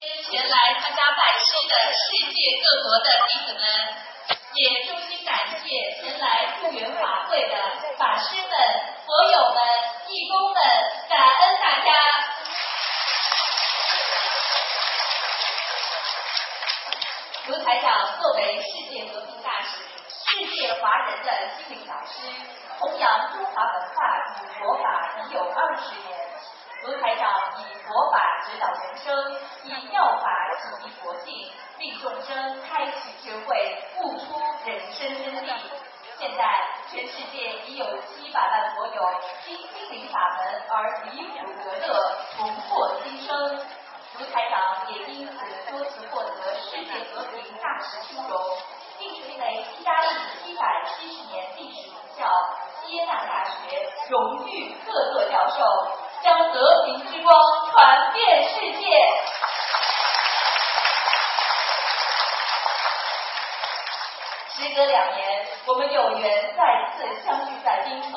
前来参加拜师的世界各国的弟子们，也衷心感谢前来助缘法会的法师们、佛友们、义工们，感恩大家。卢台长作为世界和平大使，世界华人的心灵导师，弘扬中华文化与佛法已有二十年。卢台长以佛法指导人生，以妙法启迪佛性，令众生开启智慧，悟出人生真谛。现在，全世界已有七百万佛友因心灵法门而离苦得乐，重获新生。卢台长也因此多次获得世界和平大使殊荣，并成为意大利七百七十年历史名校耶纳大学荣誉客座教授。将和平之光传遍世界。时隔两年，我们有缘再次相聚在冰城，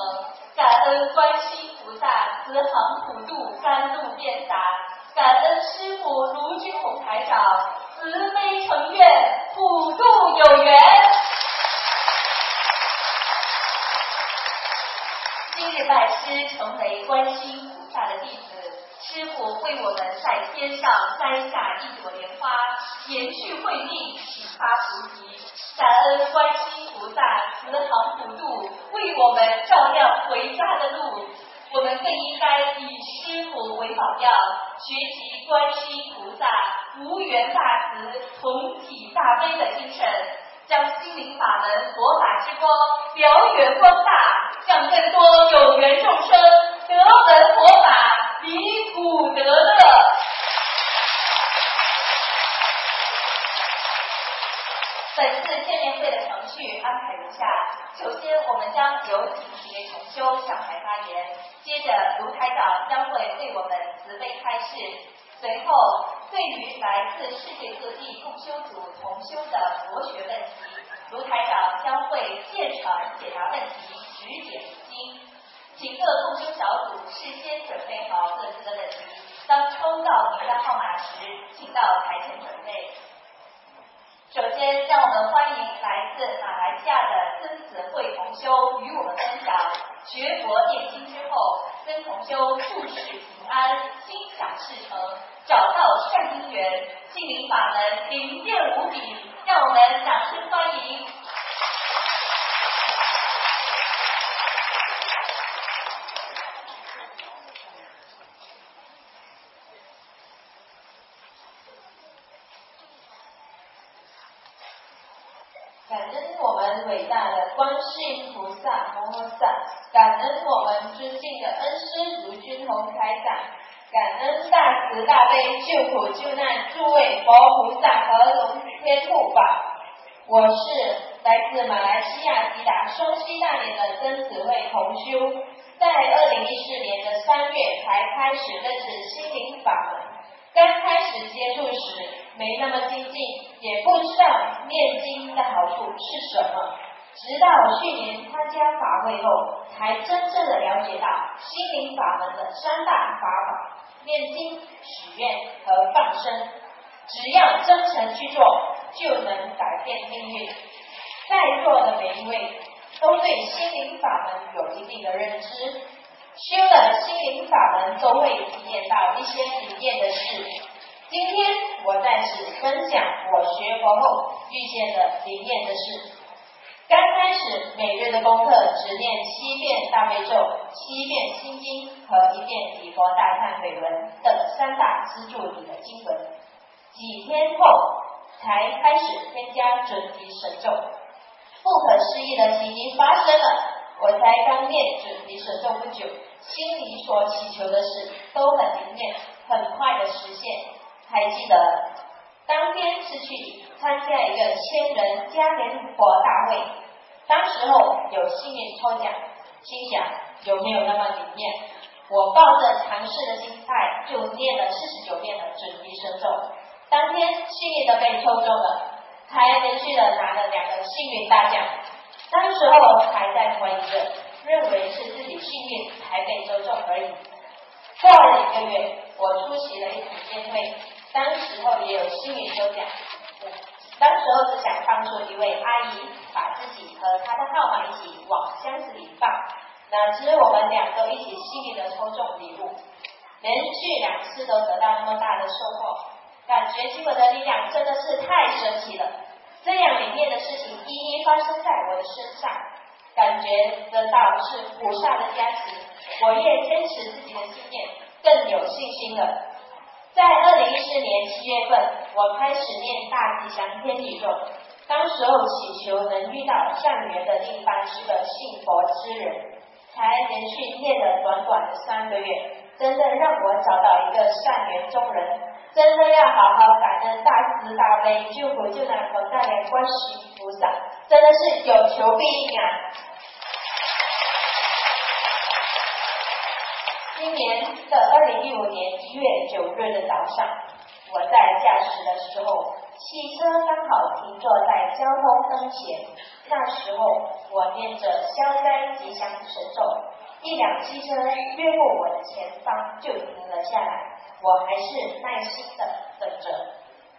感恩观世菩萨慈航普渡，甘露遍洒；感恩师父卢军宏台长慈悲成愿，普渡有缘。今日拜师，成为观世的弟子，师傅为我们在天上摘下一朵莲花，延续慧命，启发菩提。感恩观世菩萨慈航普渡，为我们照亮回家的路。我们更应该以师傅为榜样，学习观世菩萨无缘大慈、同体大悲的精神，将心灵法门、佛法之光燎原光大，让更多有缘众生。得闻佛法，离苦得乐。本次见面会的程序安排如下：首先，我们将由几位同修上台发言；接着，卢台长将会为我们慈悲开示；随后，对于来自世界各地共修组同修的佛学问题，卢台长将会现场解答问题，指点。请各共修小组事先准备好各自的问题，当抽到名单号码时，请到台前准备。首先，让我们欢迎来自马来西亚的曾子慧与我们分享学佛念经之后，曾同修处世平安，心想事成，找到善因缘，心灵法门灵验无比，让我们掌声欢迎。感恩我们伟大的观世音菩萨摩诃萨，感恩我们尊敬的恩师卢君宏台长，感恩大慈大悲救苦救难诸位佛菩萨和龙天护法。我是来自马来西亚吉达双溪大连的曾子慧同修，在二零一四年的三月才开始认识心灵法门，刚开始接触时没那么精进，也不知道念经的好处是什么。直到去年参加法会后，才真正的了解到心灵法门的三大法宝：念经、许愿和放生。只要真诚去做，就能改变命运。在座的每一位都对心灵法门有一定的认知，修了心灵法门都会体验到一些灵验的事。今天我在此分享我学佛后遇见的灵验的事。刚开始每日的功课只念七遍大悲咒、七遍心经和一遍礼佛大忏悔文等三大支柱里的经文，几天后才开始添加准提神咒。不可思议的奇迹发生了，我才刚念准提神咒不久，心里所祈求的事都很灵验，很快的实现。还记得当天是去参加一个千人嘉年华大会。当时候有幸运抽奖，心想有没有那么灵验？我抱着尝试的心态，就念了四十九遍的准提神咒。当天幸运的被抽中了，还连续的拿了两个幸运大奖。当时候还在怀疑着，认为是自己幸运才被抽中而已。过了一个月，我出席了一场宴会，当时候也有幸运抽奖，当时候只想帮助一位阿姨把自己和她的号码一起往箱子里放，哪知我们俩都一起幸运的抽中礼物，连续两次都得到那么大的收获，感觉基本的力量真的是太神奇了。这样里面的事情一一发生在我的身上，感觉得到是菩萨的加持，我越坚持自己的信念，更有信心了。在二零一四年七月份，我开始念大吉祥天宇宙。当时候祈求能遇到善缘的另一半是个信佛之人，才连续念了短短的三个月，真的让我找到一个善缘中人。真的要好好感恩大慈大悲救苦救难广大的观世音菩萨，真的是有求必应啊！今年的二零一五年一月九日的早上，我在驾驶的时候，汽车刚好停坐在交通灯前。那时候我念着消灾吉祥神咒，一辆汽车越过我的前方就停了下来。我还是耐心的等着。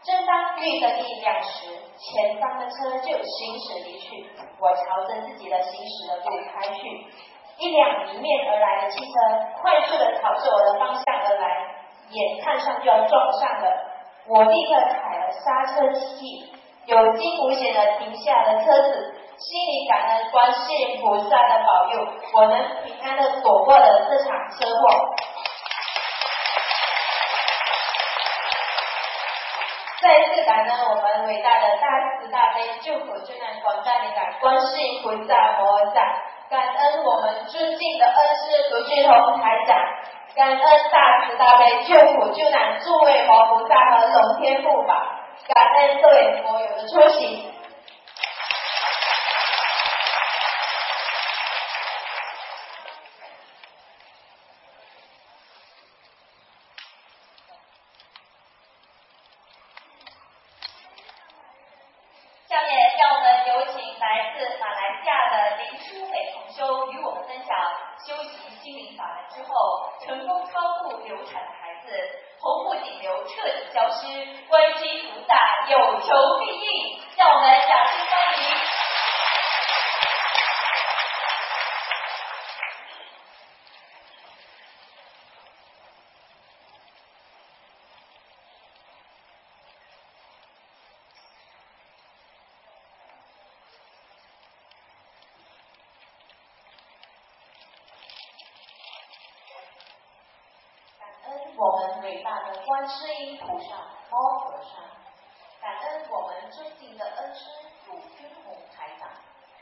正当绿灯一亮时，前方的车就行驶离去。我朝着自己的行驶的路开去。一辆迎面而来的汽车快速的朝着我的方向而来，眼看上就要撞上了，我立刻踩了刹车器，有惊无险的停下了车子，心里感恩观世音菩萨的保佑，我能平安的躲过了这场车祸。再次感恩我们伟大的大慈大悲救苦救难广大灵感观世音菩萨摩诃萨。感恩我们尊敬的恩师卢俊宏台长，感恩大慈大悲救苦救难诸位佛菩萨和龙天护法，感恩各位佛友的出席。我们伟大的观世音菩萨摩诃萨，感恩我们尊敬的恩师鲁君宏台长，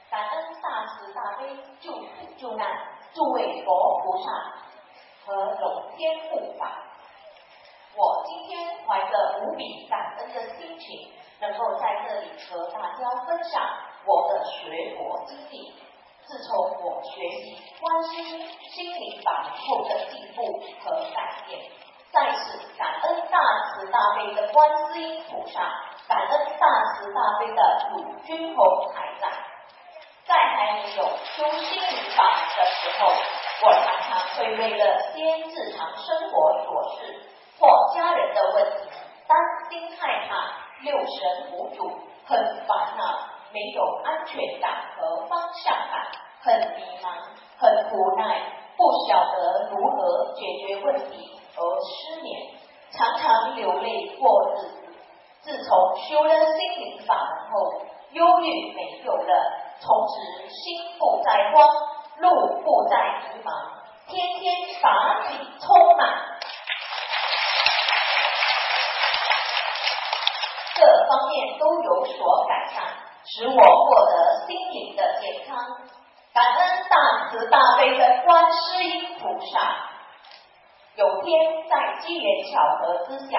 感恩大慈大悲救苦救难诸位佛菩萨和龙天护法。我今天怀着无比感恩的心情，能够在这里和大家分享我的学佛经历。自从我学习观世音心灵法后的进步和改变。再次感恩大慈大悲的观世音菩萨，感恩大慈大悲的鲁君侯台长。在还没有修心灵法的时候，我常常会为了些日常生活琐事或家人的问题，担心害怕，六神无主，很烦恼，没有安全感和方向感，很迷茫，很无奈，不晓得如何解决问题。而失眠，常常流泪过日子。自从修了心灵法门后，忧郁没有了，从此心不再慌，路不再迷茫，天天法喜充满，各方面都有所改善，使我获得心灵的健康。感恩大慈大悲的观世音菩萨。有天在机缘巧合之下，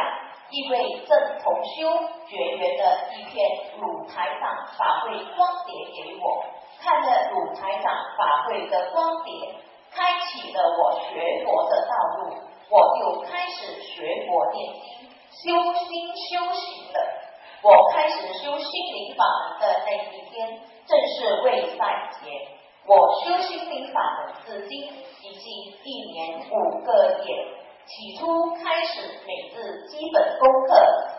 一位正同修绝缘的一篇鲁台长法会光碟给我，看了鲁台长法会的光碟，开启了我学佛的道路，我就开始学佛念经、修心修行了。我开始修心灵法门的那一天，正是未赛节。我修心灵法的至今已经一年五个月。起初开始每日基本功课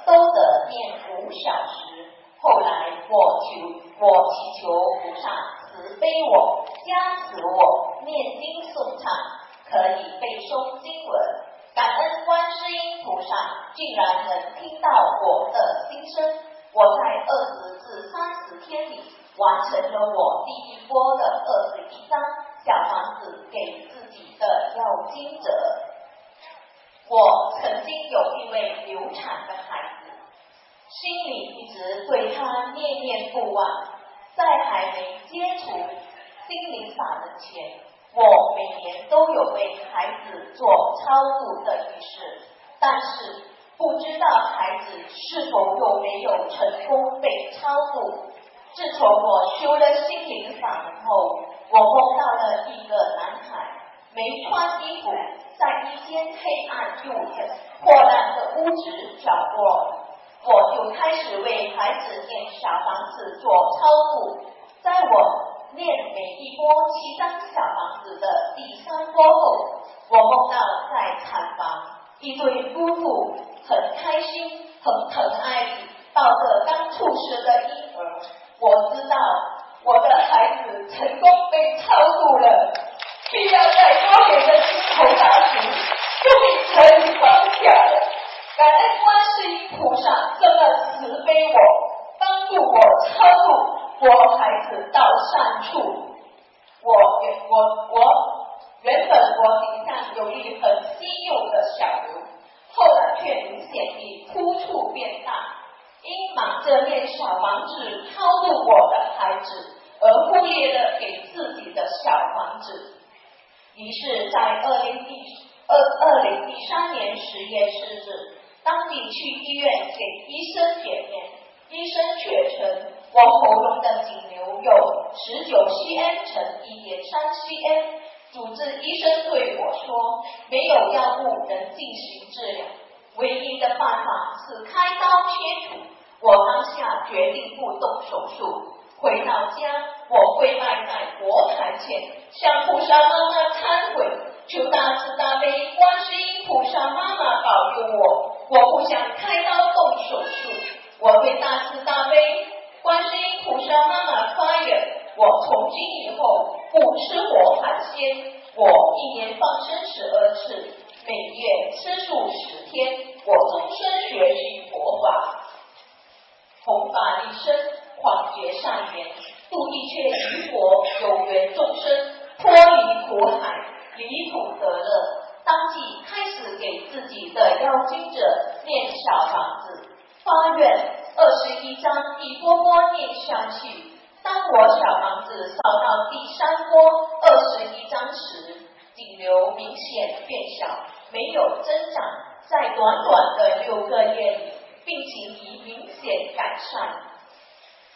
都得念五小时，后来我求我祈求菩萨慈悲我，加持我念经诵唱，可以背诵经文。感恩观世音菩萨竟然能听到我的心声。我在二十至三十天里完成了我第一波的二十一张小房子给自己的要经者。我曾经有一位流产的孩子，心里一直对他念念不忘。在还没接触心灵法门前，我每年都有为孩子做超度的仪式，但是不知道孩子是否有没有成功被超度。自从我修了心灵法门后，我梦到了一个男孩，没穿衣服。在一间黑暗又很破烂的屋子角落，我就开始为孩子念小房子做超度。在我念每一波七张小房子的第三波后，我梦到在产房，一对夫妇很开心、很疼爱抱着刚出生的婴儿。我知道我的孩子成功被超度了。必要在高原的金头大石，终于可以放下了。感恩观世音菩萨这么慈悲我，帮助我超度我孩子到善处。我原我我原本我顶上有一很稀有的小瘤，后来却明显已突触变大，因忙着念小房子超度我的孩子，而忽略了给自己的小房子。于是，在二零一二二零一三年十月四日，当你去医院给医生检验，医生确称我喉咙的颈瘤有十九 cm 乘一点三 cm。主治医生对我说，没有药物能进行治疗，唯一的办法是开刀切除。我当下决定不动手术。回到家，我跪拜在佛台前，向菩萨妈妈忏悔，求大慈大悲观世音菩萨妈妈保佑我。我不想开刀动手术，我对大慈大悲观世音菩萨妈妈发愿，我从今以后不吃活海鲜，我一年放生十二次，每月吃素十天，我终身学习佛法，弘法利生。广结善缘，度一切与我有缘众生脱离苦海，离苦得乐。当即开始给自己的邀请者念小房子，发愿二十一章一波波念下去。当我小房子烧到第三波二十一章时，颈瘤明显变小，没有增长，在短短的六个月里，病情已明显改善。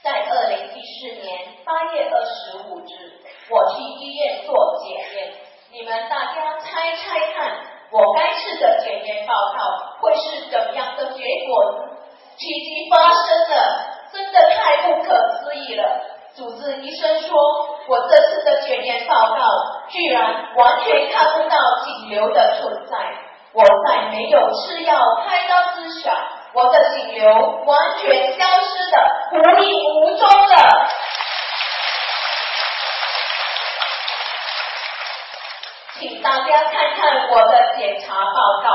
在二零一四年八月二十五日，我去医院做检验。你们大家猜猜看，我该次的检验报告会是怎么样的结果呢？奇迹发生了，真的太不可思议了！主治医生说，我这次的检验报告居然完全看不到颈瘤的存在。我在没有吃药开刀之下。我的颈瘤完全消失的无影无踪了，请大家看看我的检查报告。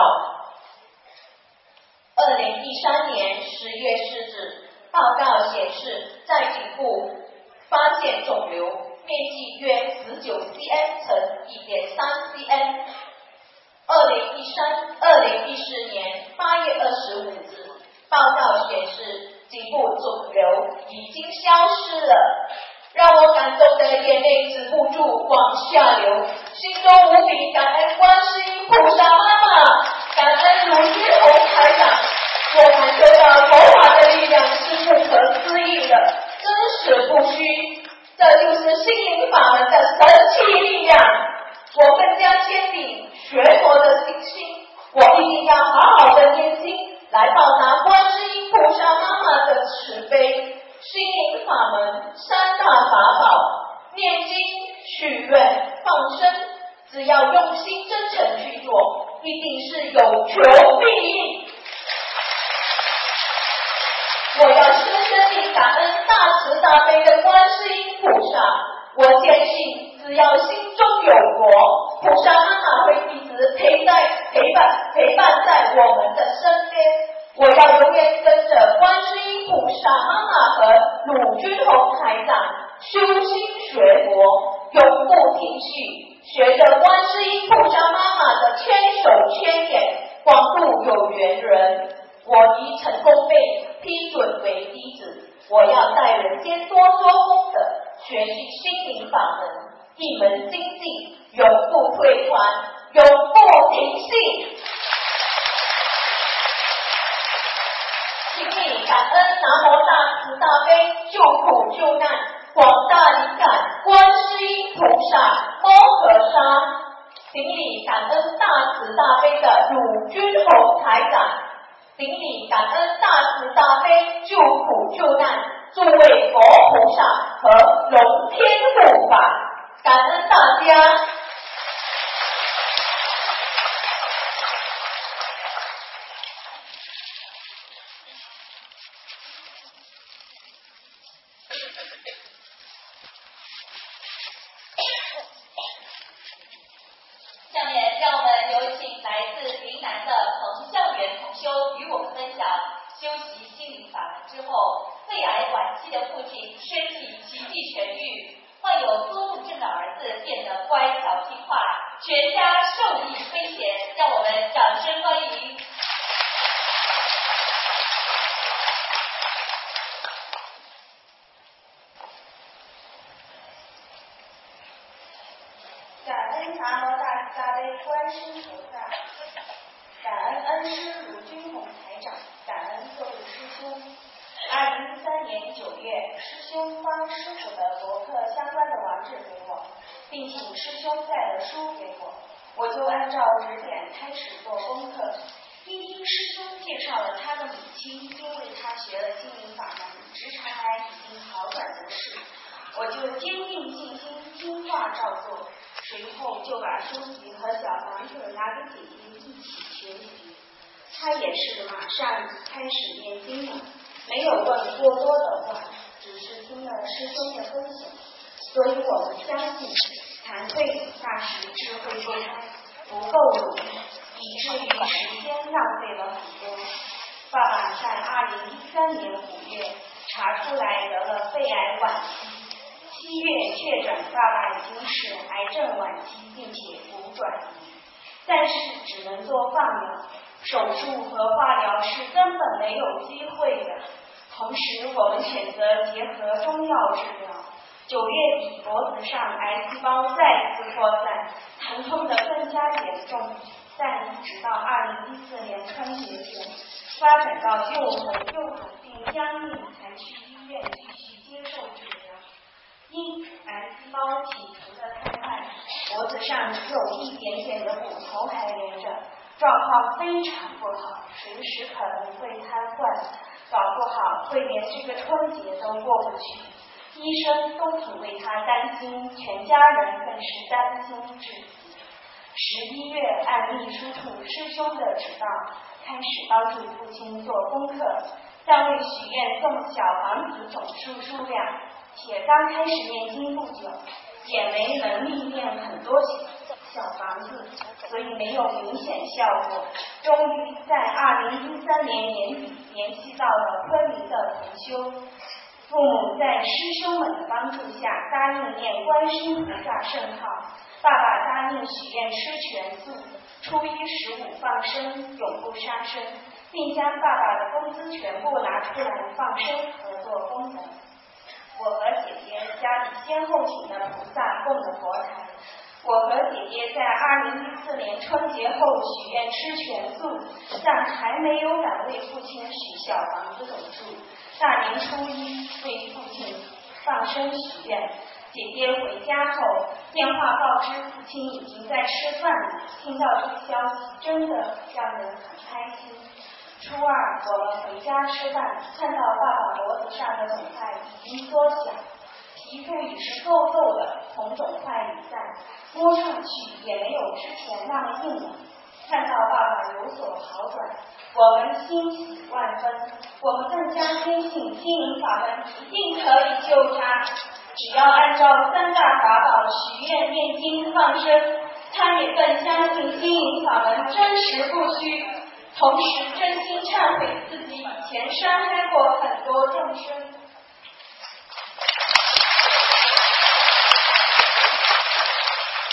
二零一三年十月四日，报告显示在颈部发现肿瘤，面积约十九 cm 乘一点三 cm。二零一三二零一四年八月二十五日。报告显示，颈部肿瘤已经消失了，让我感动的眼泪止不住往下流，心中无比感恩观世音菩萨妈妈，感恩卢军红台长，我感受到佛法的力量是不可思议的，真实不虚，这就是心灵法门的神奇力量。我更加坚定学佛的信心，我一定要好好的念经。来报答观世音菩萨妈妈的慈悲，心灵法门三大法宝：念经、许愿、放生。只要用心真诚去做，一定是有求必应。我要深深地感恩大慈大悲的观世音菩萨。我坚信，只要心中有佛，菩萨妈妈会一直陪在。陪伴陪伴在我们的身边。我要永远跟着观世音菩萨妈妈和鲁君红台长修心学佛，永不停息，学着观世音菩萨妈妈的千手千眼，广度有缘人。我已成功被批准为弟子，我要在人间多做功德，学习心灵法门，一门精进，永不退转，永不停息。请你感恩南无大慈大悲救苦救难志给我，并请师兄带了书给我，我就按照指点开始做功课。一听师兄介绍了他的母亲，因为他学了心灵法门，直肠癌已经好转的事，我就坚定信心，听话照做。随后就把书籍和小房子拿给姐姐一起学习，她也是马上开始念经了，没有问过多的话，只是听了师兄的分享。所以我们相信残废那时智慧不关不够努力以至于时间浪费了很多爸爸在二零一三年五月查出来得了肺癌晚期七月确诊爸爸已经是癌症晚期并且骨转移但是只能做放疗手术和化疗是根本没有机会的。同时我们选择结合中药治疗。九月底脖子上癌细胞再次扩散，疼痛的更加严重，但直到二零一四年春节前，发展到右肋右肋病僵硬，才去医院继续接受治疗。因癌细胞起伏的太快，脖子上只有一点点的骨头还连着，状况非常不好，随时可能会瘫痪，搞不好会连这个春节都过不去。医生都挺为他担心全家人更是担心至极十一月按秘书处师兄的指导开始帮助父亲做功课但为许愿送小房子总数数量且刚开始念经不久也没能力念很多小房子所以没有明显效果终于在二零一三年年底联系到了。昆明的同修父母在师兄们的帮助下答应念观世音菩萨圣号，爸爸答应许愿吃全素，初一十五放生，永不杀生，并将爸爸的工资全部拿出来放生和做功德。我和姐姐家里先后请的菩萨供的佛台，我和姐姐在二零一四年春节后许愿吃全素，但还没有敢为父亲许小房子等住。大年初一，为父亲放生许愿。姐姐回家后，电话告知父亲已经在吃饭了。听到这消息，真的让人很开心。初二，我们回家吃饭，看到爸爸脖子上的肿块已经缩小，皮肤已是厚厚的，红肿块已散，摸上去也没有之前那么硬了。看到爸爸有所好转，我们欣喜万分。我们更加坚信心灵法门一定可以救他。只要按照三大法宝许愿、念经、放生，他也更相信心灵法门真实不虚。同时，真心忏悔自己以前伤害过很多众生。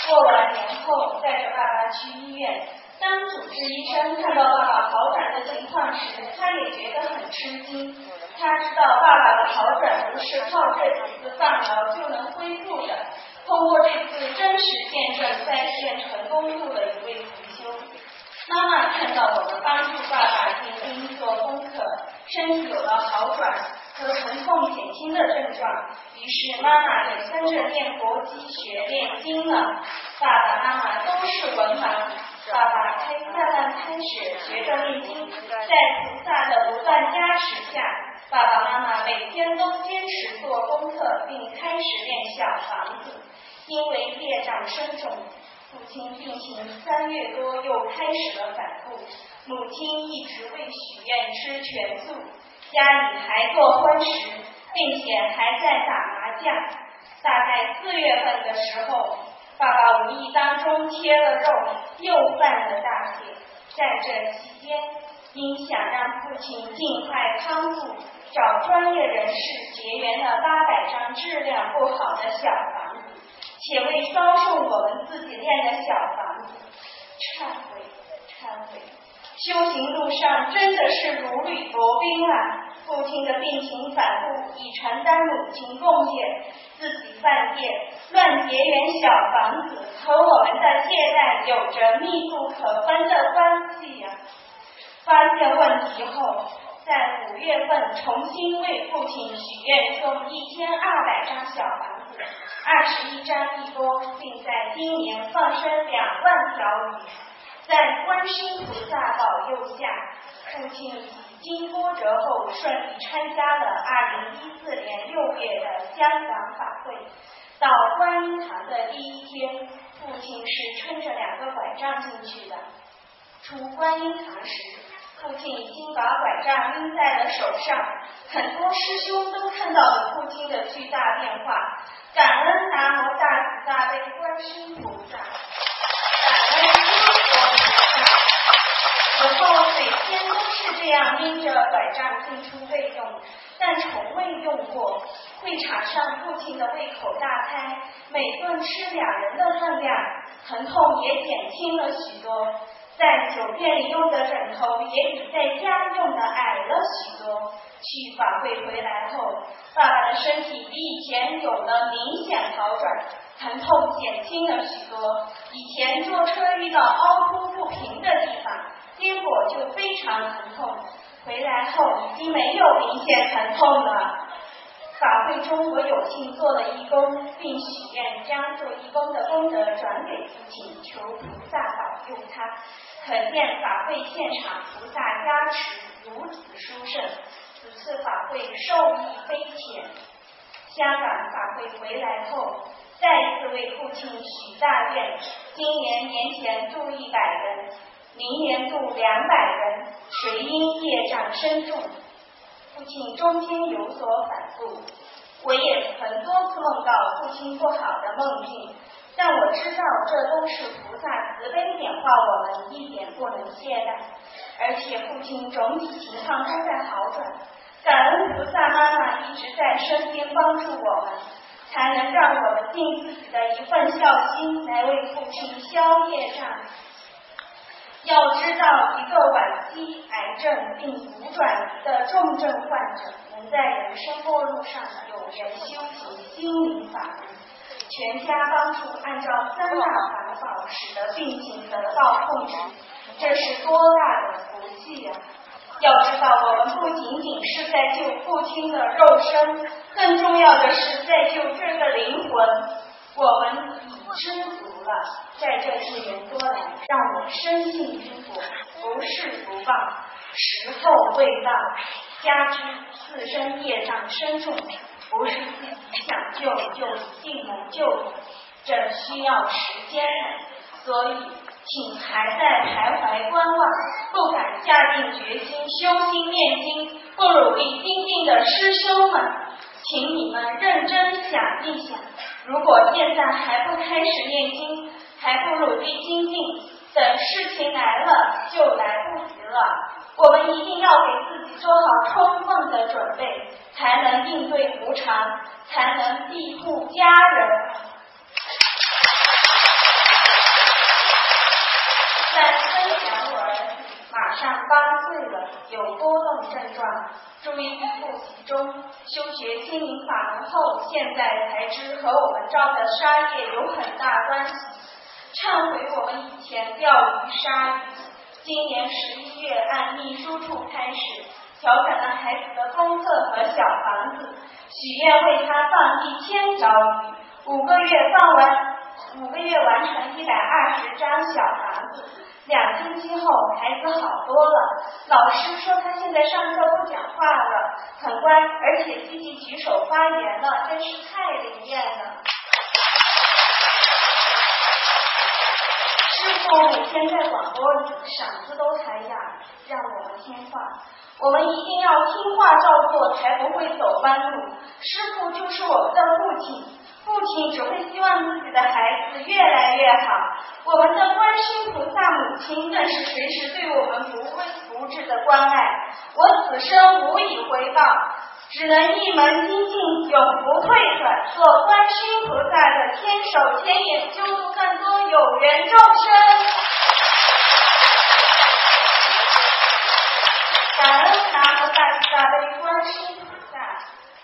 过完年后，带着爸爸去医院。当主治医生看到爸爸好转的情况时，他也觉得很吃惊。他知道爸爸的好转不是靠这几次放疗就能恢复的。通过这次真实见证，在线成功入了一位同修。妈妈看到我们帮助爸爸念经做功课，身体有了好转和疼痛减轻的症状，于是妈妈也跟着念佛积学念经了。爸爸妈妈都是文盲，爸爸开慢慢开始学着念经，在菩萨的不断加持下，爸爸妈妈每天都坚持做功课，并开始练小房子。因为业障深重。父亲病情三月多又开始了反复，母亲一直未许愿吃全素，家里还做荤食，并且还在打麻将。大概四月份的时候，爸爸无意当中切了肉，又犯了大戒。在这期间，因想让父亲尽快康复，找专业人士结缘了八百张质量不好的小房子。且为遭受我们自己练的小房子，忏悔，忏悔。修行路上真的是如履薄冰啊！父亲的病情反复，已承担母亲贡献，自己犯戒，乱结缘小房子，和我们的借贷有着密不可分的关系呀！发现问题后，在五月份重新为父亲许愿，送一千二百张小房子。二十一张一波，并在今年放生两万条鱼。在观世音菩萨保佑下，父亲经波折后顺利参加了二零一四年六月的香港法会。到观音堂的第一天，父亲是撑着两个拐杖进去的。出观音堂时，父亲已经把拐杖拎在了手上。很多师兄都看到了父亲的巨大变化。感恩南无大慈大悲观世音菩萨，感恩诸佛菩萨。以后每天都是这样拎着拐杖进出费用，但从未用过。会场上父亲的胃口大开，每顿吃两人的分量，疼痛也减轻了许多。在酒店里用的枕头也比在家用的矮了许多。去法会回来后，爸爸的身体比以前有了明显好转，疼痛减轻了许多。以前坐车遇到凹凸不平的地方，结果就非常疼痛，回来后已经没有明显疼痛了。法会中，我有幸做了义工，并许愿将做义工的功德转给父亲，求菩萨保佑他。可见法会现场菩萨加持如此殊胜。此次法会受益匪浅。香港法会回来后，再次为父亲许大愿：今年年前度一百人，明年度两百人。谁因业障深重，父亲中间有所反复。我也曾多次梦到父亲不好的梦境，但我知道这都是菩萨慈悲点化我们，一点不能懈怠。而且父亲总体情况都在好转，感恩菩萨妈妈一直在身边帮助我们，才能让我们尽自己的一份孝心来为父亲消业障。要知道，一个晚期癌症并无转移的重症患者，能在人生末路上有缘修行心灵法门，全家帮助按照三大法宝，使得病情得到控制。这是多大的福气呀！要知道，我们不仅仅是在救父亲的肉身，更重要的是在救这个灵魂。我们已知了，在这一年多来，让我深信因果，不是不报，时候未到。加之自身业障深重，不是自己想救就一定能救，这需要时间。所以。请还在徘徊观望、不敢下定决心修心念经、不努力精进的师兄们，请你们认真想一想：如果现在还不开始念经，还不努力精进，等事情来了就来不及了。我们一定要给自己做好充分的准备，才能应对无常，才能庇护家人。三分享我儿子马上八岁了，有多动症状，注意力不集中。修学心灵法门后，现在才知和我们造的杀业有很大关系。忏悔我们以前钓鱼杀鱼。今年十一月按秘书处开始调整了孩。子的功课和小房子，许愿为他放一千条鱼，五个月放完，五个月完成一百二十张小房子。两星期后，孩子好多了。老师说他现在上课不讲话了，很乖，而且积极举手发言了，真是太灵验了。师傅每天在广播里嗓子都喊哑，让我们听话。我们一定要听话照做，才不会走弯路。师傅就是我们的父亲。父亲只会希望自己的孩子越来越好，我们的观世音菩萨母亲更是随时对我们不会不至的关爱。我此生无以回报，只能一门精进，永不退转，做观世音菩萨的千手千眼，救度更多有缘众生。感恩南无大慈大悲观世菩萨，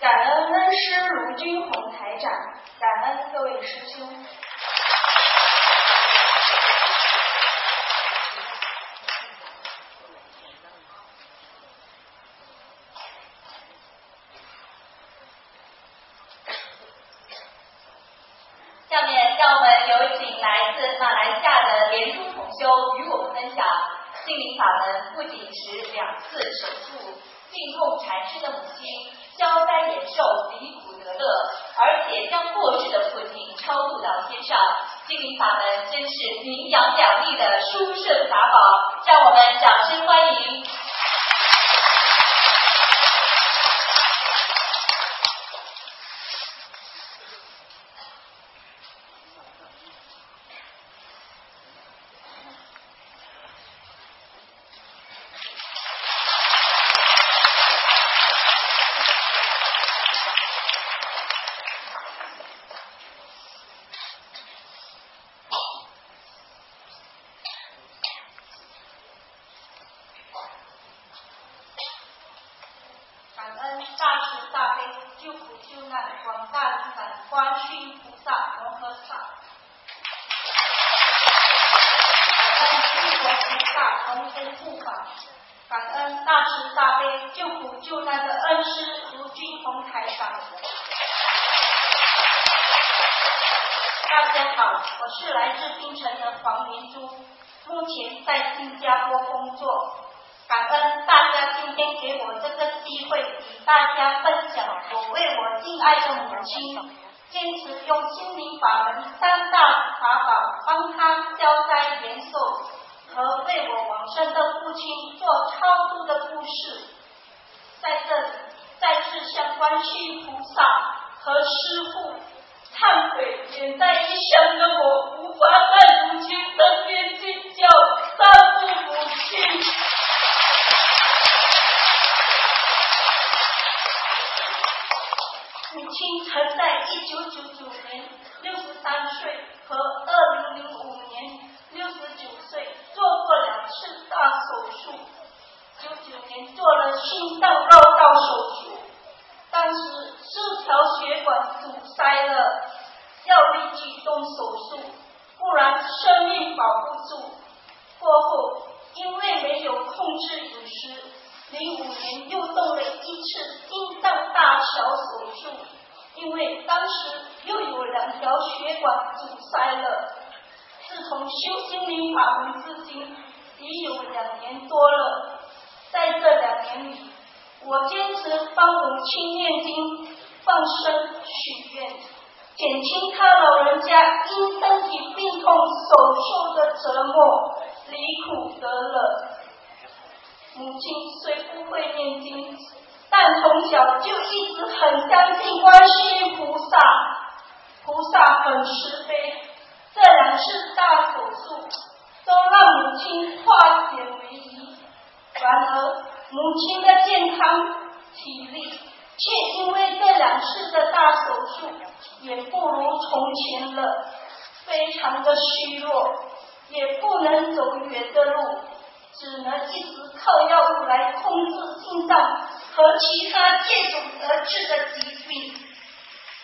感恩恩师卢军宏台长。感恩各位师兄。下面让我们有请来自马来西亚的莲珠同修与我们分享心灵法门，不仅是两次手术，病痛缠身的母亲消灾延寿，离苦得乐。而且将过世的父亲超度到天上，心灵法门真是名扬两利的殊胜法宝，让我们掌声欢迎。爱的母亲也不如从前了，非常的虚弱，也不能走远的路，只能一直靠药物来控制心脏和其他接踵而至的疾病。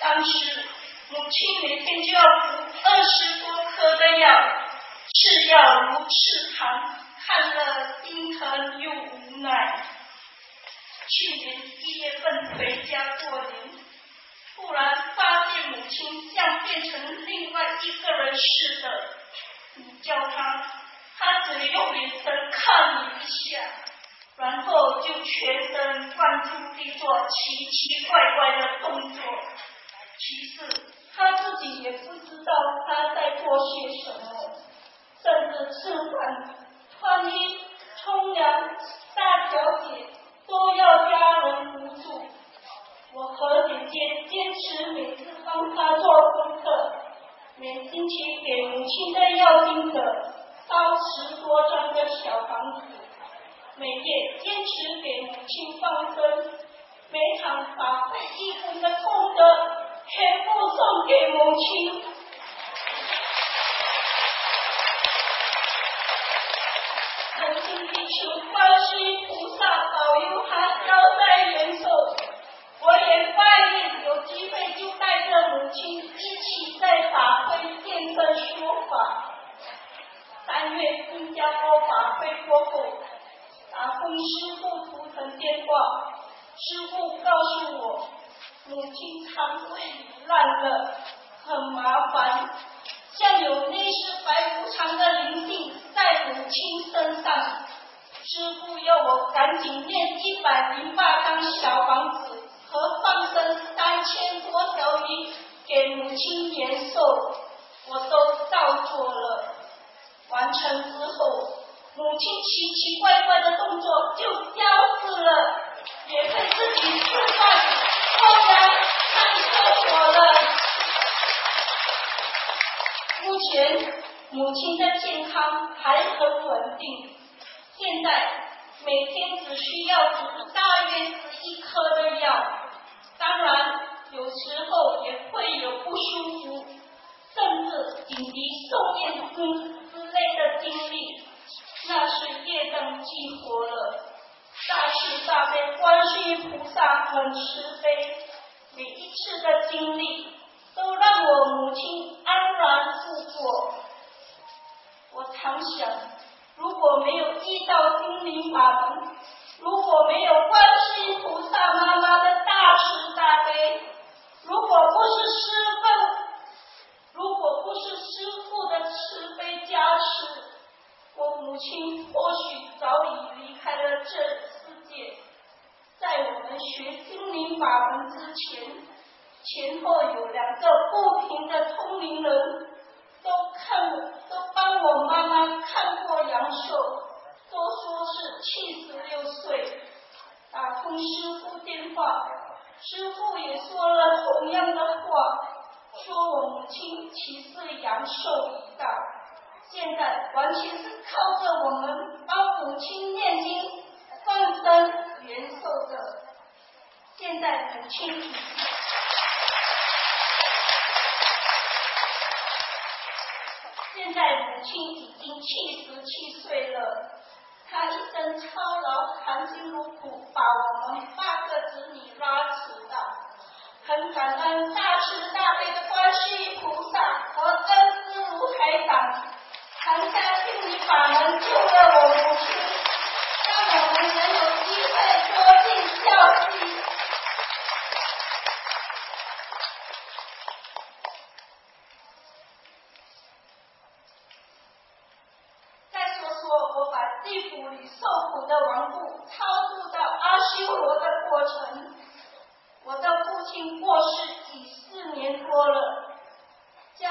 当时母亲每天就要服二十多颗的药，吃药如吃糖，看了心疼又无奈。去年一月份回家过年，突然发现母亲像变成另外一个人似的。你叫她，她只用眼神看你一下，然后就全神贯注地做奇奇怪怪的动作。其实他自己也不知道他在做些什么，甚至吃饭、穿衣、冲凉、大小姐都要家人辅助。我和姐姐坚持每次帮她做功课，每星期给母亲的药金者烧十多张的小房子，每夜坚持给母亲放生，每场法会义工的功德全部送给母亲。恳请地求观世音菩萨保佑他消灾延寿。我也发愿有机会就带着母亲一起在法会见证说法。三月新加坡法会过后，打通师傅图腾电话，师傅告诉我。母亲肠胃烂了，很麻烦，像有内视白无常的灵性在母亲身上。师傅要我赶紧念一百零八张小房子和放生三千多条鱼给母亲延寿，我都照做了。完成之后，母亲奇奇怪怪的动作就消失了，也会自己吃饭。后来上厕所了。目前母亲的健康还很稳定，现在每天只需要吃大约是一颗的药，当然有时候也会有不舒服，甚至紧急送院之类的经历，那是业障激活了。大慈大悲观世音菩萨很慈悲，每一次的经历都让我母亲安然度过。我常想，如果没有遇到金灵法门，如果没有观世音菩萨妈妈的大慈大悲，如果不是师父，如果不是师父的慈悲加持，我母亲或许早已离开了这世界。在我们学心灵法门之前，前后有两个不平的通灵人，都看都帮我妈妈看过阳寿，都说是七十六岁。打通师傅电话，师傅也说了同样的话，说我母亲其实阳寿已到，现在完全是靠着我们帮母亲念经。放生延寿的，现在母亲，现在母亲已经七十七岁了，她一生操劳，含辛茹苦，把我们八个子女拉扯大，感恩大慈大悲的观世音菩萨和恩师如海长，常家心理法门救了我们，让。我们能有机会多尽孝心。再说说我把地府里受苦的亡故超度到阿修罗的过程。我的父亲过世已四年多了，家。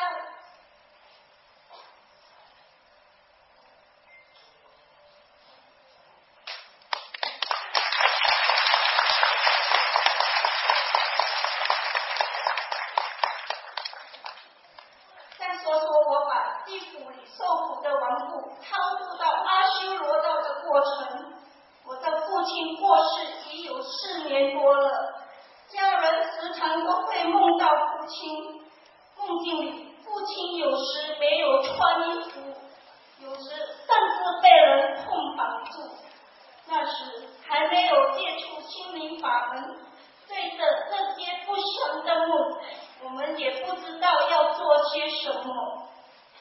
多了，家人时常都会梦到父亲。梦境里，父亲有时没有穿衣服，有时甚至被人痛绑住。那时还没有接触心灵法门，对着这些但，我们也不知道要做些什么。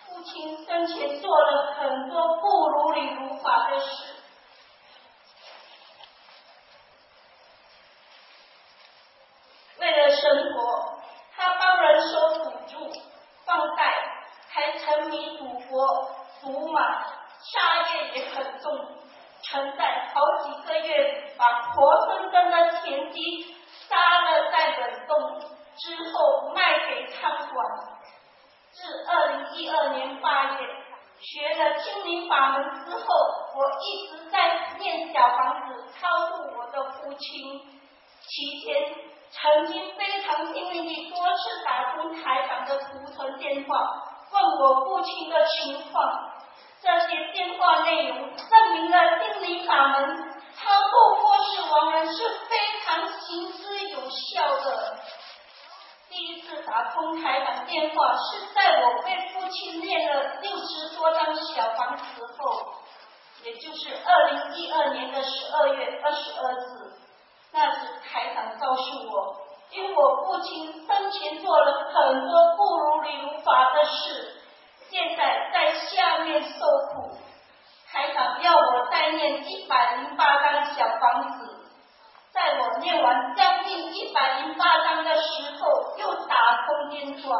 父亲生前做了很多不如理如法的事。为了生活，他帮人收补助、放贷，还沉迷赌博、赌马，杀业也很重。曾在好几个月把活生生的田鸡杀了再冷冻，之后卖给餐馆。至二零一二年八月，学了清明法门之后，我一直在念小房子超度我的父亲。期间，曾经非常幸运地多次打通台长的图腾电话，问我父亲的情况。这些电话内容证明了心灵法门超度过世亡人是非常行之有效的。第一次打通台长电话是在我为父亲念了六十多张小房子后，也就是二零一二年的十二月二十二日。那时台长告诉我，因为我父亲生前做了很多不如理如法的事，现在在下面受苦。台长要我再一百零八张小房子。在我念完将近一百零八章的时候，又打通电话，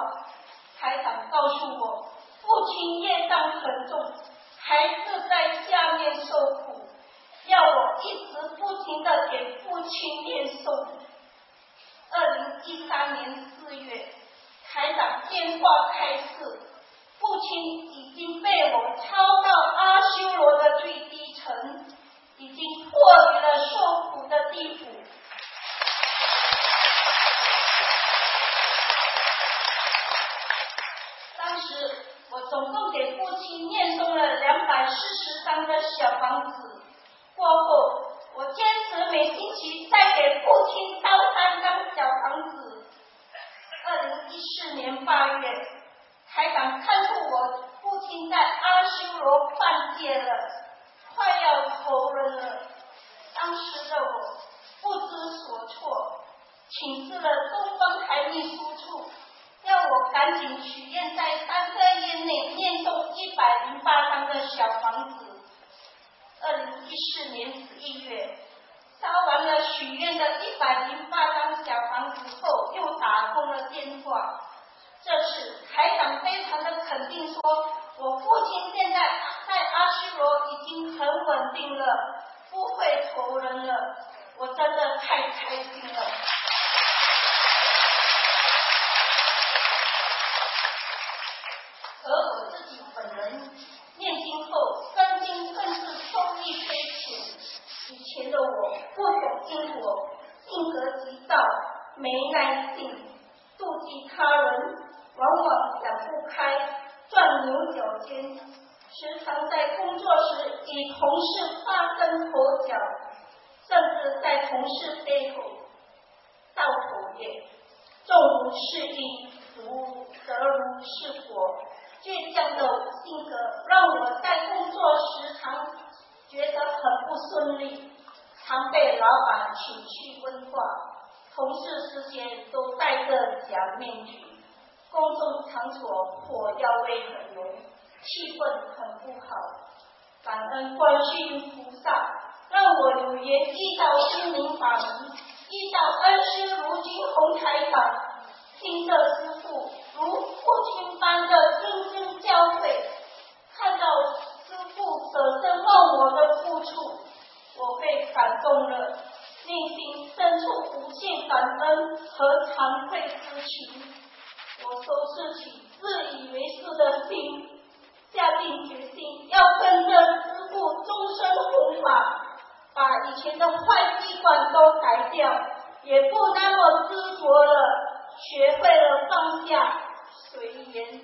台长告诉我，父亲业障很重，还是在下面受苦，要我一直不停的给父亲念诵。二零一三年四月，台长电话开示，父亲已经被我抄到阿修罗的最低层。已经脱离了受苦的地府。当时我总共给父亲念诵了两百四十三个小房子，过后我坚持每星期再给父亲烧三张小房子。二零一四年八月，台长看出我父亲在阿修罗犯戒了。快要投人了，当时的我不知所措，请示了东方台秘书处，要我赶紧许愿，在三个月内念诵一百零八张的小房子。二零一四年十一月，烧完了许愿的一百零八张小房子后，又打通了电话。这次台长非常的肯定说，我父亲现在在阿修罗已经很稳定了，不会投人了，我真的太开心了。而我自己本人念经后，身心更是受益匪浅。以前的我不懂因果，性格急躁，没耐性，妒忌他人。往往想不开，钻牛角尖，时常在工作时与同事发生口角，甚至在同事背后造口业。纵如是因，如得如是果。倔强的性格让我在工作时常觉得很不顺利，常被老板请去问话，同事之间都戴着假面具。公众场所火药味很浓，气氛很不好。感恩观世音菩萨，让我有缘遇到心灵法门，遇到恩师如今红台长，听着师父如父亲般的谆谆教诲，看到师父舍身忘我的付出，我被感动了，内心深处无限感恩和惭愧之情。我收拾起自以为是的心，下定决心要跟着师傅终身弘法，把以前的坏习惯都改掉，也不那么执着了，学会了放下随缘。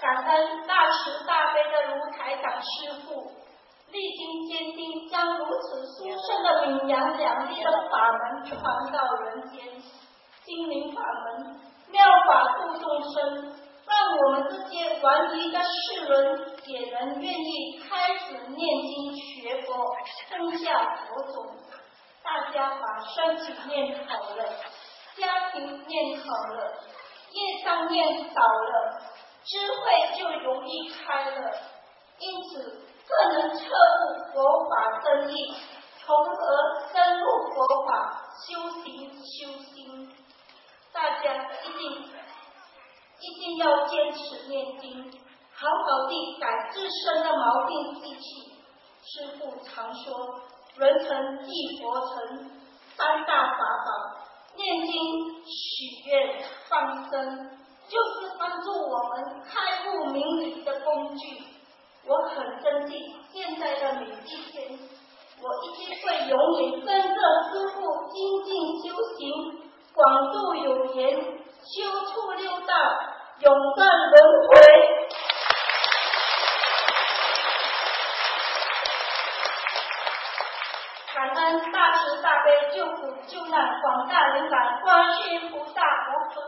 感恩大慈大悲的卢台长师父，历经艰辛，将如此殊胜的名扬两利的法门传到人间。心灵法门，妙法度众生，让我们这些顽皮的世人也能愿意开始念经学佛，种下佛种。大家把身体念好了，家庭念好了，业障念少了，智慧就容易开了。因此，更能彻悟佛法真意，从而深入佛法，修行修心。大家一定一定要坚持念经，好好地改自身的毛病习气。师父常说。人成即佛成，三大法宝，念经、许愿、放生，就是帮助我们开悟明理的工具。我很珍惜现在的每一天，我一定会永远跟着师父精进修行，广度有缘，修处六道，永断轮回。感恩大慈大悲救苦救难广大灵感观世音菩萨摩诃，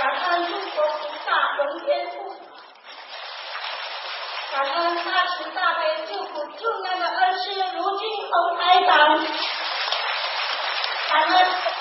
感恩诸佛菩萨龙天护法，感恩大慈大悲救苦救难的恩师卢俊宏台长，Silence